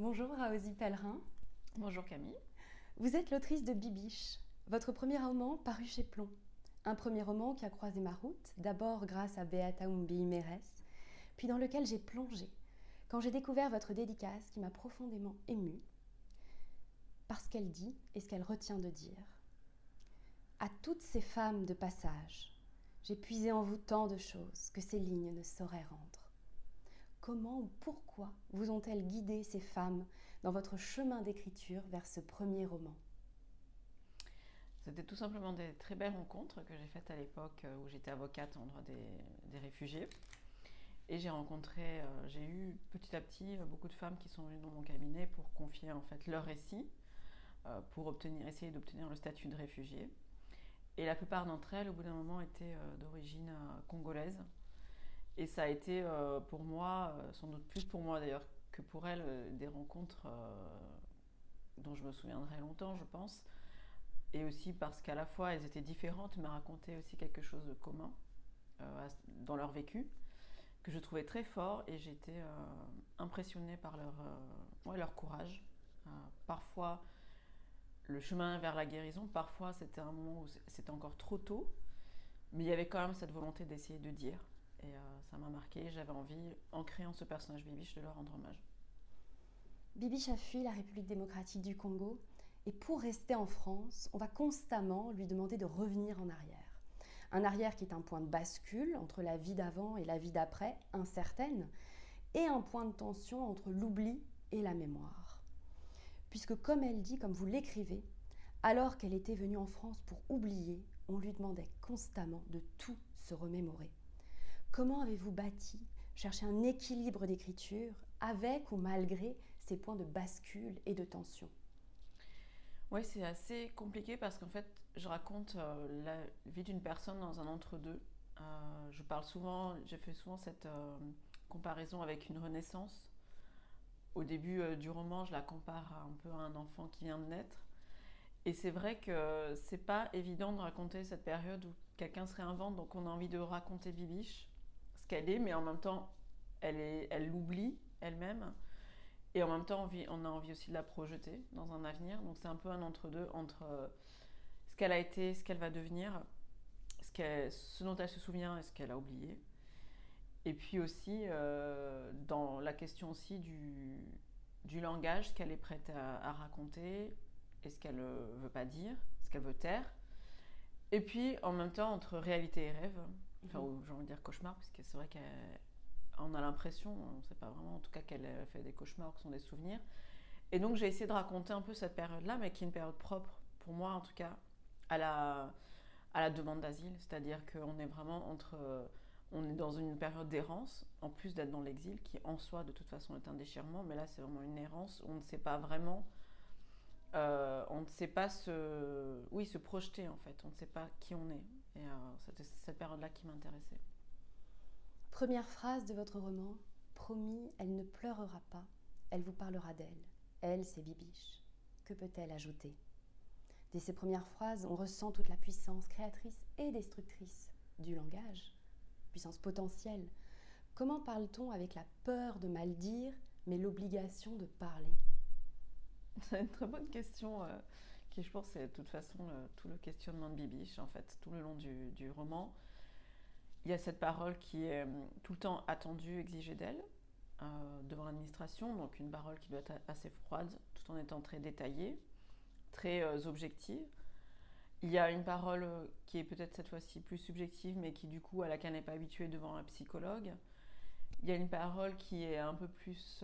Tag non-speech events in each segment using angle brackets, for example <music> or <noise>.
Bonjour Raosi Pellerin. Bonjour Camille. Vous êtes l'autrice de Bibiche, votre premier roman paru chez Plomb. Un premier roman qui a croisé ma route, d'abord grâce à Beata Umbi Mérès, puis dans lequel j'ai plongé quand j'ai découvert votre dédicace qui m'a profondément émue par ce qu'elle dit et ce qu'elle retient de dire. À toutes ces femmes de passage, j'ai puisé en vous tant de choses que ces lignes ne sauraient rendre. Comment ou pourquoi vous ont-elles guidé ces femmes dans votre chemin d'écriture vers ce premier roman C'était tout simplement des très belles rencontres que j'ai faites à l'époque où j'étais avocate en droit des, réfugiés. Et j'ai rencontré, euh, j'ai eu petit à petit euh, beaucoup de femmes qui sont venues dans mon cabinet pour confier en fait leur récit, euh, pour essayer d'obtenir le statut de réfugié. Et la plupart d'entre elles, au bout d'un moment, étaient d'origine congolaise. Et ça a été pour moi, sans doute plus pour moi d'ailleurs que pour elles, des rencontres dont je me souviendrai longtemps, je pense. Et aussi parce qu'à la fois elles étaient différentes, mais racontaient aussi quelque chose de commun dans leur vécu que je trouvais très fort et j'étais euh, impressionnée par leur, euh, leur courage. Euh, parfois, le chemin vers la guérison, parfois c'était un moment où c'était encore trop tôt, mais il y avait quand même cette volonté d'essayer de dire. Et ça m'a marqué, j'avais envie, en créant ce personnage Bibiche, de leur rendre hommage. Bibiche a fui la République démocratique du Congo, et pour rester en France, on va constamment lui demander de revenir en arrière. Un arrière qui est un point de bascule entre la vie d'avant et la vie d'après, incertaine, et un point de tension entre l'oubli et la mémoire. Puisque comme elle dit, comme vous l'écrivez, alors qu'elle était venue en France pour oublier, on lui demandait constamment de tout se remémorer. Comment avez-vous bâti, cherché un équilibre d'écriture avec ou malgré ces points de bascule et de tension? Oui, c'est assez compliqué parce qu'en fait, je raconte euh, la vie d'une personne dans un entre-deux. Euh, je parle souvent, j'ai fait souvent cette euh, comparaison avec une renaissance. Au début du roman, je la compare un peu à un enfant qui vient de naître. Et c'est vrai que c'est pas évident de raconter cette période où quelqu'un se réinvente, donc on a envie de raconter Bibiche, qu'elle est, mais en même temps, elle l'oublie elle elle-même. Et en même temps, on a envie aussi de la projeter dans un avenir. Donc c'est un peu un entre-deux entre euh, ce qu'elle a été, ce qu'elle va devenir, ce, dont elle se souvient et ce qu'elle a oublié. Et puis aussi euh, dans la question aussi du, langage, ce qu'elle est prête à, raconter et ce qu'elle ne euh, veut pas dire, ce qu'elle veut taire. Et puis en même temps entre réalité et rêve, enfin, mmh. j'ai envie de dire cauchemar, parce que c'est vrai qu'elle on a l'impression, on ne sait pas vraiment en tout cas qu'elle a fait des cauchemars, que sont des souvenirs. Et donc j'ai essayé de raconter un peu cette période-là, mais qui est une période propre, pour moi en tout cas, à la, à la demande d'asile. C'est-à-dire qu'on est vraiment entre... On est dans une période d'errance, en plus d'être dans l'exil, qui en soi de toute façon est un déchirement, mais là c'est vraiment une errance où on ne sait pas vraiment... Euh, on ne sait pas se, oui, se projeter en fait, on ne sait pas qui on est. Et euh, c'était cette période-là qui m'intéressait. Première phrase de votre roman Promis, elle ne pleurera pas, elle vous parlera d'elle. Elle, c'est Bibiche. Que peut-elle ajouter? Dès ces premières phrases, on ressent toute la puissance créatrice et destructrice du langage, puissance potentielle. Comment parle-t-on avec la peur de mal dire, mais l'obligation de parler? <laughs> C'est une très bonne question euh, qui, je pense, est de toute façon tout le questionnement de Bibiche, en fait, tout le long du roman il y a cette parole qui est euh, tout le temps attendue, exigée d'elle, euh, devant l'administration, donc une parole qui doit être assez froide, tout en étant très détaillée, très euh, objective. Il y a une parole qui est peut-être cette fois-ci plus subjective, mais qui du coup à laquelle elle n'est pas habituée devant un psychologue. Il y a une parole qui est un peu plus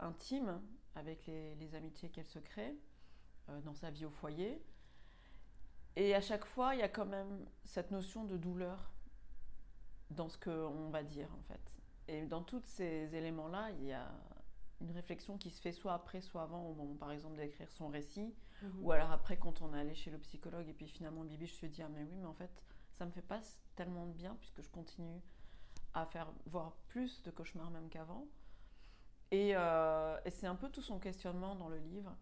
intime, avec les amitiés qu'elle se crée dans sa vie au foyer. Et à chaque fois, il y a quand même cette notion de douleur dans ce qu'on va dire en fait. Et dans tous ces éléments-là, il y a une réflexion qui se fait soit après, soit avant, au moment par exemple d'écrire son récit, mhm. ou alors après quand on est allé chez le psychologue et puis finalement Bibi, je se dis ah mais oui mais en fait ça me fait pas tellement de bien puisque je continue à faire voir plus de cauchemars même qu'avant. Et, euh, et c'est un peu tout son questionnement dans le livre.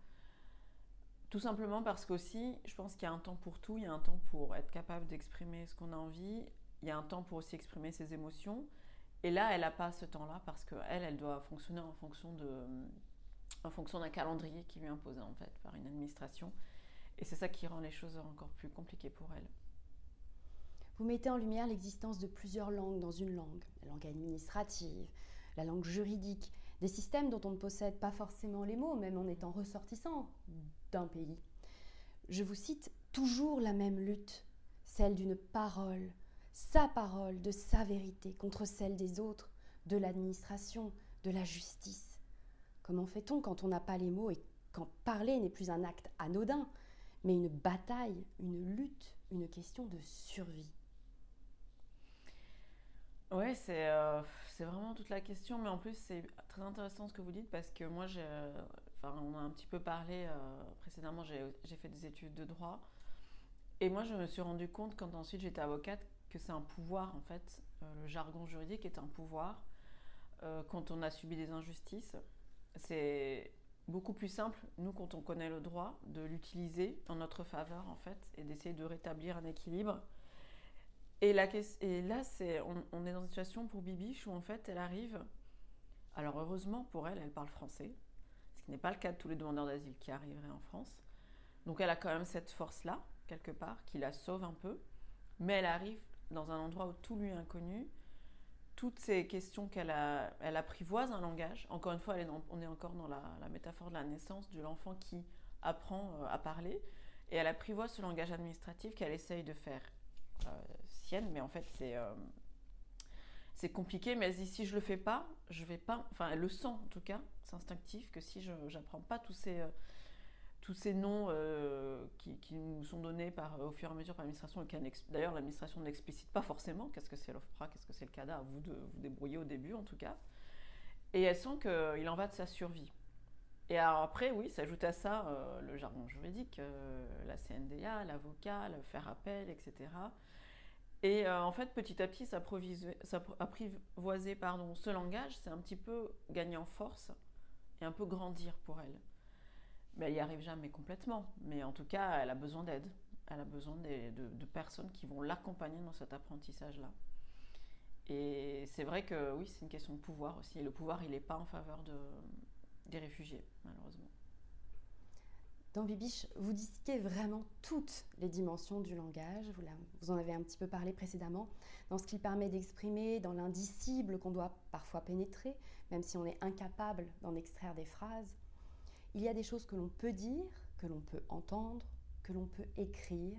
Tout simplement parce qu'aussi, je pense qu'il y a un temps pour tout, il y a un temps pour être capable d'exprimer ce qu'on a envie, il y a un temps pour aussi exprimer ses émotions. Et là, elle n'a pas ce temps-là parce qu'elle, elle doit fonctionner en fonction de, en fonction d'un calendrier qui lui est imposé en fait par une administration. Et c'est ça qui rend les choses encore plus compliquées pour elle. Vous mettez en lumière l'existence de plusieurs langues dans une langue, la langue administrative, la langue juridique, des systèmes dont on ne possède pas forcément les mots, même en étant ressortissant d'un pays. Je vous cite toujours la même lutte, celle d'une parole, sa parole, de sa vérité, contre celle des autres, de l'administration, de la justice. Comment fait-on quand on n'a pas les mots et quand parler n'est plus un acte anodin, mais une bataille, une lutte, une question de survie? Ouais, c'est euh, c'est vraiment toute la question, mais en plus c'est très intéressant ce que vous dites parce que moi, j'ai, enfin, on a un petit peu parlé euh, précédemment, j'ai fait des études de droit et moi je me suis rendu compte quand ensuite j'étais avocate que c'est un pouvoir en fait, euh, le jargon juridique est un pouvoir quand on a subi des injustices. C'est beaucoup plus simple, nous quand on connaît le droit, de l'utiliser en notre faveur en fait et d'essayer de rétablir un équilibre et, là, on, est dans une situation pour Bibiche où en fait, elle arrive. Alors heureusement pour elle, elle parle français, ce qui n'est pas le cas de tous les demandeurs d'asile qui arriveraient en France. Donc elle a quand même cette force-là, quelque part, qui la sauve un peu. Mais elle arrive dans un endroit où tout lui est inconnu. Toutes ces questions qu'elle a, elle apprivoise un langage. Encore une fois, on est encore dans la, métaphore de la naissance de l'enfant qui apprend euh, à parler. Et elle apprivoise ce langage administratif qu'elle essaye de faire euh, mais en fait, c'est euh, c'est compliqué. Mais elle dit si je le fais pas, je vais pas. Enfin, elle le sent en tout cas, c'est instinctif que si je n'apprends pas tous ces euh, tous ces noms euh, qui, qui, nous sont donnés par, au fur et à mesure par l'administration, d'ailleurs l'administration ne l'explicite pas forcément, qu'est-ce que c'est l'OFPRA, qu'est-ce que c'est le CADA, à vous de vous débrouiller au début en tout cas. Et elle sent qu'il en va de sa survie. Et alors après, oui, s'ajoute à ça le jargon juridique, la CNDA, l'avocat, le faire appel, etc. Et euh, en fait, petit à petit, s'apprivoiser pardon, ce langage, c'est un petit peu gagner en force et un peu grandir pour elle. Mais elle n'y arrive jamais complètement. Mais en tout cas, elle a besoin d'aide. Elle a besoin de, personnes qui vont l'accompagner dans cet apprentissage-là. Et c'est vrai que oui, c'est une question de pouvoir aussi. Et le pouvoir, il n'est pas en faveur de, des réfugiés, malheureusement. Dans Bibiche, vous disquez vraiment toutes les dimensions du langage, vous, en avez un petit peu parlé précédemment, dans ce qu'il permet d'exprimer, dans l'indicible qu'on doit parfois pénétrer, même si on est incapable d'en extraire des phrases. Il y a des choses que l'on peut dire, que l'on peut entendre, que l'on peut écrire,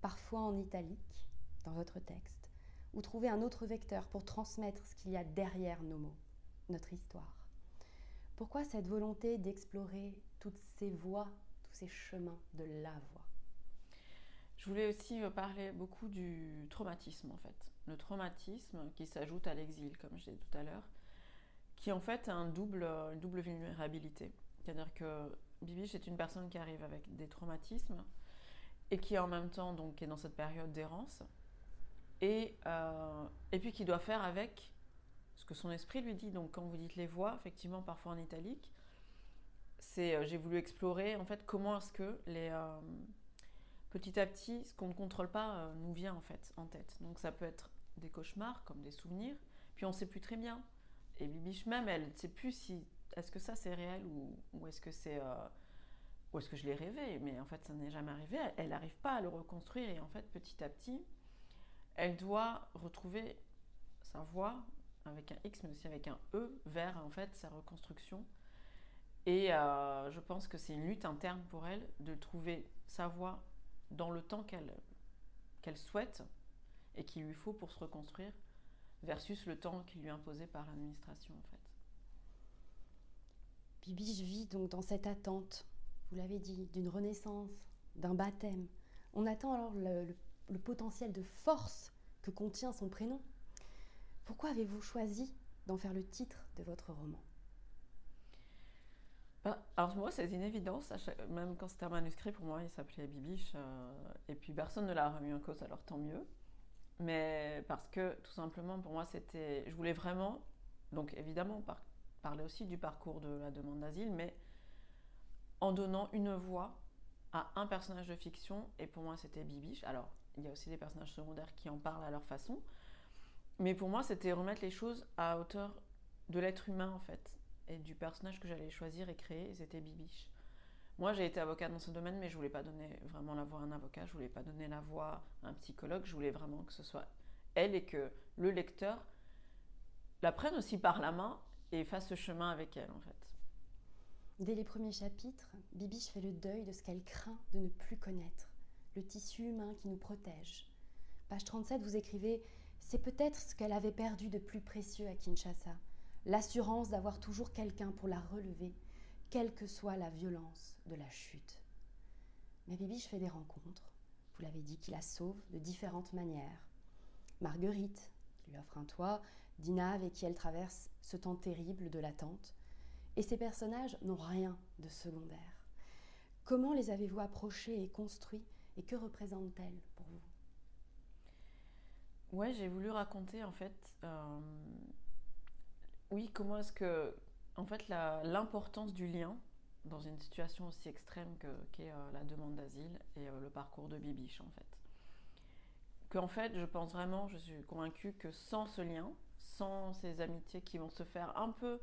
parfois en italique, dans votre texte, ou trouver un autre vecteur pour transmettre ce qu'il y a derrière nos mots, notre histoire. Pourquoi cette volonté d'explorer toutes ces voies, tous ces chemins de la voie Je voulais aussi parler beaucoup du traumatisme en fait. Le traumatisme qui s'ajoute à l'exil, comme je disais tout à l'heure, qui en fait a double, une double vulnérabilité. C'est-à-dire que Bibi, c'est une personne qui arrive avec des traumatismes et qui en même temps donc est dans cette période d'errance et, euh, puis qui doit faire avec ce que son esprit lui dit. Donc quand vous dites les voix, effectivement parfois en italique, c'est euh, j'ai voulu explorer en fait comment est-ce que les euh, petit à petit ce qu'on ne contrôle pas euh, nous vient en fait en tête. Donc ça peut être des cauchemars comme des souvenirs, puis on ne sait plus très bien. Et Bibiche même, elle ne sait plus si est-ce que ça c'est réel ou, ou est-ce que c'est ou est-ce que je l'ai rêvé, mais en fait ça n'est jamais arrivé. Elle n'arrive pas à le reconstruire et en fait petit à petit, elle doit retrouver sa voix avec un X mais aussi avec un E vers en fait sa reconstruction et euh, je pense que c'est une lutte interne pour elle de trouver sa voie dans le temps qu'elle souhaite et qu'il lui faut pour se reconstruire, versus le temps qui lui est imposé par l'administration en fait. Bibi, je vis donc dans cette attente, vous l'avez dit, d'une renaissance, d'un baptême. On attend alors le potentiel de force que contient son prénom. Pourquoi avez-vous choisi d'en faire le titre de votre roman? Bah, alors moi, c'est une évidence. Même quand c'était un manuscrit, pour moi, il s'appelait Bibiche. Euh, et puis personne ne l'a remis en cause, alors tant mieux. Mais parce que tout simplement, pour moi, c'était. Je voulais vraiment, donc évidemment, parler aussi du parcours de la demande d'asile, mais en donnant une voix à un personnage de fiction. Et pour moi, c'était Bibiche. Alors, il y a aussi des personnages secondaires qui en parlent à leur façon. Mais pour moi, c'était remettre les choses à hauteur de l'être humain, en fait et du personnage que j'allais choisir et créer, c'était Bibiche. Moi, j'ai été avocate dans ce domaine, mais je voulais pas donner vraiment la voix à un avocat, je voulais pas donner la voix à un psychologue, je voulais vraiment que ce soit elle et que le lecteur la prenne aussi par la main et fasse ce chemin avec elle, en fait. Dès les premiers chapitres, Bibiche fait le deuil de ce qu'elle craint de ne plus connaître, le tissu humain qui nous protège. Page 37, vous écrivez C'est peut-être ce qu'elle avait perdu de plus précieux à Kinshasa, l'assurance d'avoir toujours quelqu'un pour la relever, quelle que soit la violence de la chute. Mais Bibiche fait des rencontres, vous l'avez dit, qui la sauvent de différentes manières. Marguerite, qui lui offre un toit, Dina avec qui elle traverse ce temps terrible de l'attente, et ces personnages n'ont rien de secondaire. Comment les avez-vous approchés et construits et que représentent-elles pour vous? Ouais, j'ai voulu raconter en fait, euh, oui, comment est-ce que, en fait, l'importance du lien dans une situation aussi extrême qu'est euh, la demande d'asile et euh, le parcours de Bibiche en fait? Qu'en fait, je pense vraiment, je suis convaincue que sans ce lien, sans ces amitiés qui vont se faire un peu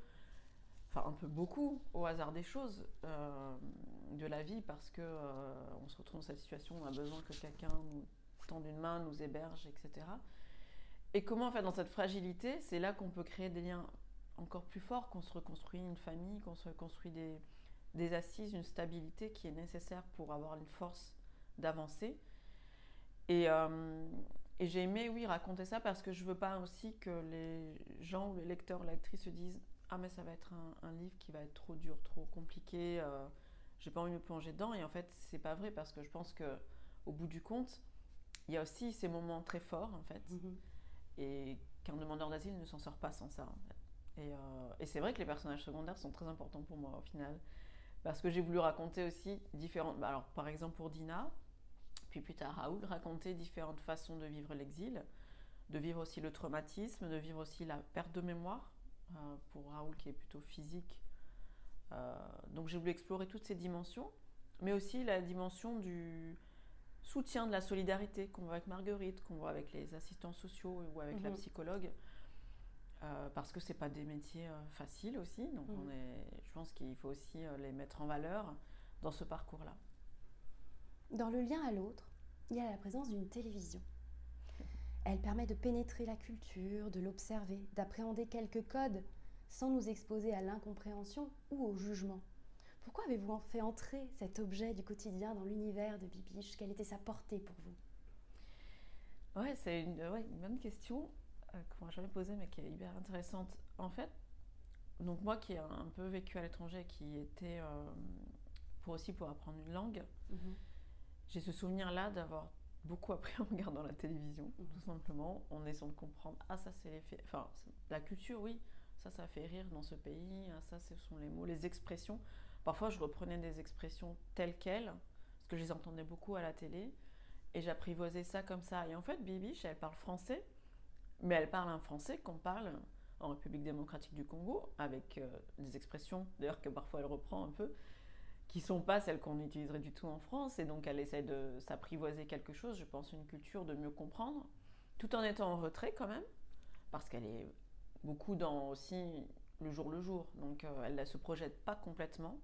enfin un peu beaucoup au hasard des choses euh, de la vie parce que on se retrouve dans cette situation, on a besoin que quelqu'un nous tende une main, nous héberge, etc. Et comment en fait dans cette fragilité, c'est là qu'on peut créer des liens encore plus forts, qu'on se reconstruit une famille, qu'on se reconstruit des, des assises, une stabilité qui est nécessaire pour avoir une force d'avancer. Et, euh, et j'ai aimé, oui, raconter ça parce que je veux pas aussi que les gens ou les lecteurs, lectrices se disent ah mais ça va être un, livre qui va être trop dur, trop compliqué, euh, j'ai pas envie de me plonger dedans. Et en fait, c'est pas vrai parce que je pense que au bout du compte, il y a aussi ces moments très forts en fait, mhm. et qu'un demandeur d'asile ne s'en sort pas sans ça. Et, euh, et c'est vrai que les personnages secondaires sont très importants pour moi au final, parce que j'ai voulu raconter aussi différentes. Bah, alors par exemple pour Dina, puis plus tard Raoul, raconter différentes façons de vivre l'exil, de vivre aussi le traumatisme, de vivre aussi la perte de mémoire euh, pour Raoul qui est plutôt physique. Euh, donc j'ai voulu explorer toutes ces dimensions, mais aussi la dimension du soutien de la solidarité qu'on voit avec Marguerite, qu'on voit avec les assistants sociaux ou avec la mhm. psychologue. Euh, parce que c'est pas des métiers faciles aussi, donc mhm. on est, je pense qu'il faut aussi les mettre en valeur dans ce parcours-là. Dans le lien à l'autre, il y a la présence d'une télévision. Elle permet de pénétrer la culture, de l'observer, d'appréhender quelques codes sans nous exposer à l'incompréhension ou au jugement. Pourquoi avez-vous fait entrer cet objet du quotidien dans l'univers de Bibiche? Quelle était sa portée pour vous? Ouais, c'est une, bonne question euh, qu'on m'a jamais posée mais qui est hyper intéressante. En fait, donc moi qui ai un peu vécu à l'étranger, qui était euh, pour aussi pour apprendre une langue, mhm. j'ai ce souvenir-là d'avoir beaucoup appris en regardant la télévision, mhm. tout simplement, en essayant de comprendre, ah ça c'est l'effet, enfin la culture oui, ça ça fait rire dans ce pays, ah ça ce sont les mots, les expressions. Parfois je reprenais des expressions telles quelles, parce que je les entendais beaucoup à la télé, et j'apprivoisais ça comme ça. Et en fait Bibiche, elle parle français, mais elle parle un français qu'on parle en République démocratique du Congo, avec euh, des expressions d'ailleurs que parfois elle reprend un peu, qui sont pas celles qu'on utiliserait du tout en France. Et donc, elle essaie de s'apprivoiser quelque chose, je pense, une culture de mieux comprendre, tout en étant en retrait quand même, parce qu'elle est beaucoup dans aussi le jour le jour. Donc, euh, elle ne se projette pas complètement.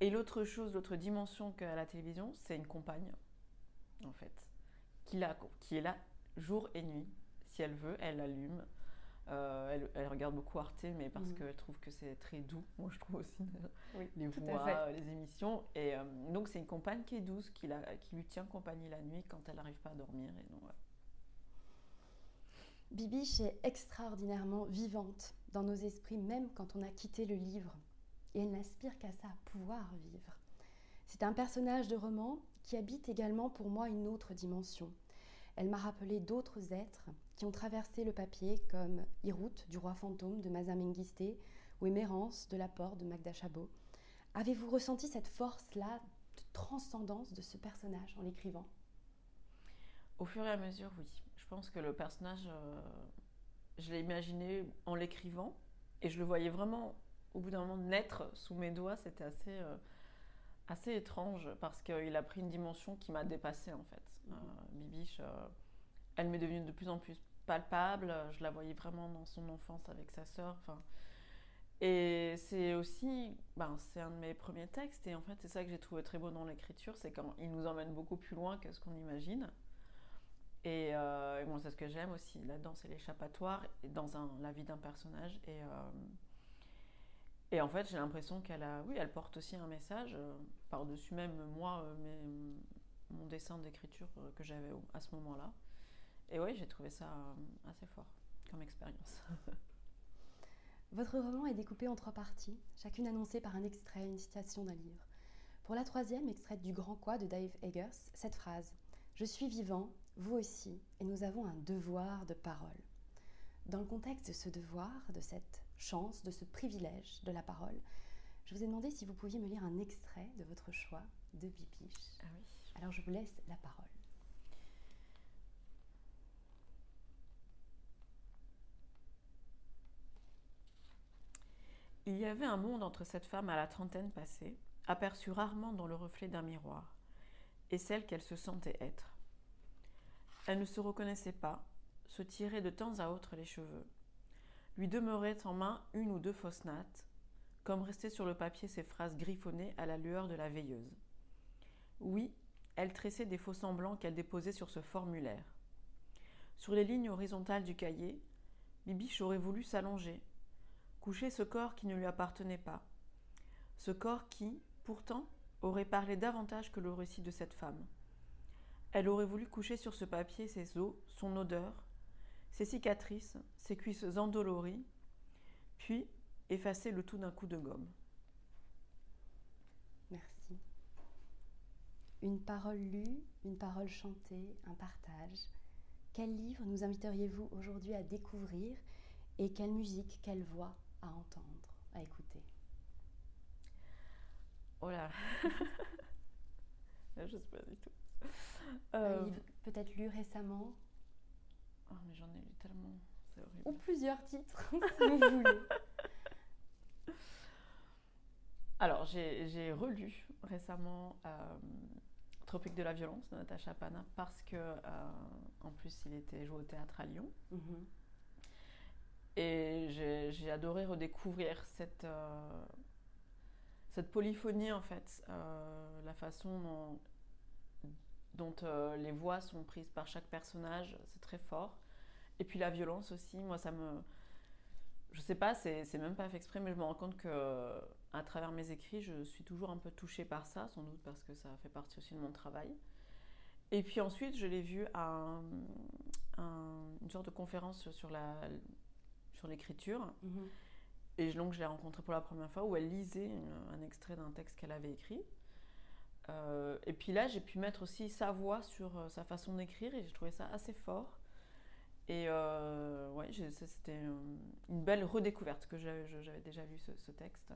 Et l'autre chose, l'autre dimension qu'a la télévision, c'est une compagne, en fait, qui est là jour et nuit. Si elle veut, elle allume. Euh, elle, regarde beaucoup Arte, mais parce mm. qu'elle trouve que c'est très doux. Moi, je trouve aussi <laughs> les voix, les émissions. Et euh, donc, c'est une compagne qui est douce, qui, la, qui lui tient compagnie la nuit quand elle n'arrive pas à dormir. Et donc, Bibiche est extraordinairement vivante dans nos esprits, même quand on a quitté le livre. Et elle n'aspire qu'à ça, pouvoir vivre. C'est un personnage de roman qui habite également pour moi une autre dimension. Elle m'a rappelé d'autres êtres qui ont traversé le papier, comme Hirout du roi fantôme de Maza ou Émérance de la Porte de Magda Chabot. Avez-vous ressenti cette force-là de transcendance de ce personnage en l'écrivant? Au fur et à mesure, oui. Je pense que le personnage, euh, je l'ai imaginé en l'écrivant et je le voyais vraiment au bout d'un moment naître sous mes doigts. C'était assez, euh, assez étrange parce qu'il a pris une dimension qui m'a dépassée en fait. Euh, Bibiche, elle m'est devenue de plus en plus palpable. Je la voyais vraiment dans son enfance avec sa sœur. Enfin, Et c'est aussi, ben, c'est un de mes premiers textes, et en fait, c'est ça que j'ai trouvé très beau dans l'écriture, c'est quand il nous emmène beaucoup plus loin que ce qu'on imagine. Et, euh, bon, c'est ce que j'aime aussi là-dedans, c'est l'échappatoire dans un, la vie d'un personnage. Et, euh, et en fait, j'ai l'impression qu'elle a, oui, elle porte aussi un message euh, par-dessus même moi, mon dessin d'écriture que j'avais à ce moment-là. Et oui, j'ai trouvé ça assez fort comme expérience. <laughs> Votre roman est découpé en trois parties, chacune annoncée par un extrait, une citation d'un livre. Pour la troisième, extraite du Grand Quoi de Dave Eggers, cette phrase Je suis vivant, vous aussi, et nous avons un devoir de parole. Dans le contexte de ce devoir, de cette chance, de ce privilège de la parole, je vous ai demandé si vous pouviez me lire un extrait de votre choix de Bibiche. Ah oui. Alors je vous laisse la parole. Il y avait un monde entre cette femme à la trentaine passée, aperçue rarement dans le reflet d'un miroir, et celle qu'elle se sentait être. Elle ne se reconnaissait pas, se tirait de temps à autre les cheveux. Lui demeurait en main une ou deux fausses nattes, comme restaient sur le papier ces phrases griffonnées à la lueur de la veilleuse. Oui, elle tressait des faux semblants qu'elle déposait sur ce formulaire. Sur les lignes horizontales du cahier, Bibiche aurait voulu s'allonger, coucher ce corps qui ne lui appartenait pas. Ce corps qui, pourtant, aurait parlé davantage que le récit de cette femme. Elle aurait voulu coucher sur ce papier ses os, son odeur, ses cicatrices, ses cuisses endolories, puis effacer le tout d'un coup de gomme. Merci. Une parole lue, une parole chantée, un partage. Quel livre nous inviteriez-vous aujourd'hui à découvrir et quelle musique, quelle voix à entendre, à écouter? Oh là <laughs> Je sais pas du tout. Un euh, livre peut-être lu récemment? Oh, mais j'en ai lu tellement, c'est horrible. Ou plusieurs titres, <laughs> si vous <laughs> voulez. Alors, j'ai relu récemment euh, Tropique de la violence de Natacha Pana parce que, euh, en plus, il était joué au théâtre à Lyon. Mhm. Et j'ai adoré redécouvrir cette, euh, cette polyphonie, en fait, euh, la façon dont, dont euh, les voix sont prises par chaque personnage, c'est très fort. Et puis la violence aussi, moi, ça me. Je sais pas, c'est même pas fait exprès, mais je me rends compte que à travers mes écrits, je suis toujours un peu touchée par ça, sans doute parce que ça fait partie aussi de mon travail. Et puis ensuite, je l'ai vu à une sorte de conférence sur la, sur l'écriture. Mhm. Et donc, je l'ai rencontrée pour la première fois où elle lisait un extrait d'un texte qu'elle avait écrit. Euh, et puis là, j'ai pu mettre aussi sa voix sur euh, sa façon d'écrire et j'ai trouvé ça assez fort. Et euh, ouais, c'était une belle redécouverte que j'avais déjà vu ce, texte.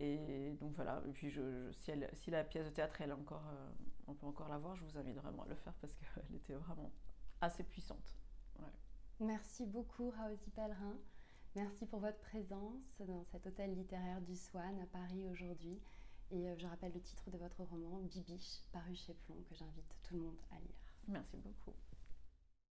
Et donc voilà, et puis si, la pièce de théâtre, elle encore, on peut encore la voir, je vous invite vraiment à le faire parce <laughs> qu'elle était vraiment assez puissante. Merci beaucoup, Raosi Pellerin. Merci pour votre présence dans cet hôtel littéraire du Swan à Paris aujourd'hui. Et euh, je rappelle le titre de votre roman, Bibiche, paru chez Plomb, que j'invite tout le monde à lire. Merci beaucoup.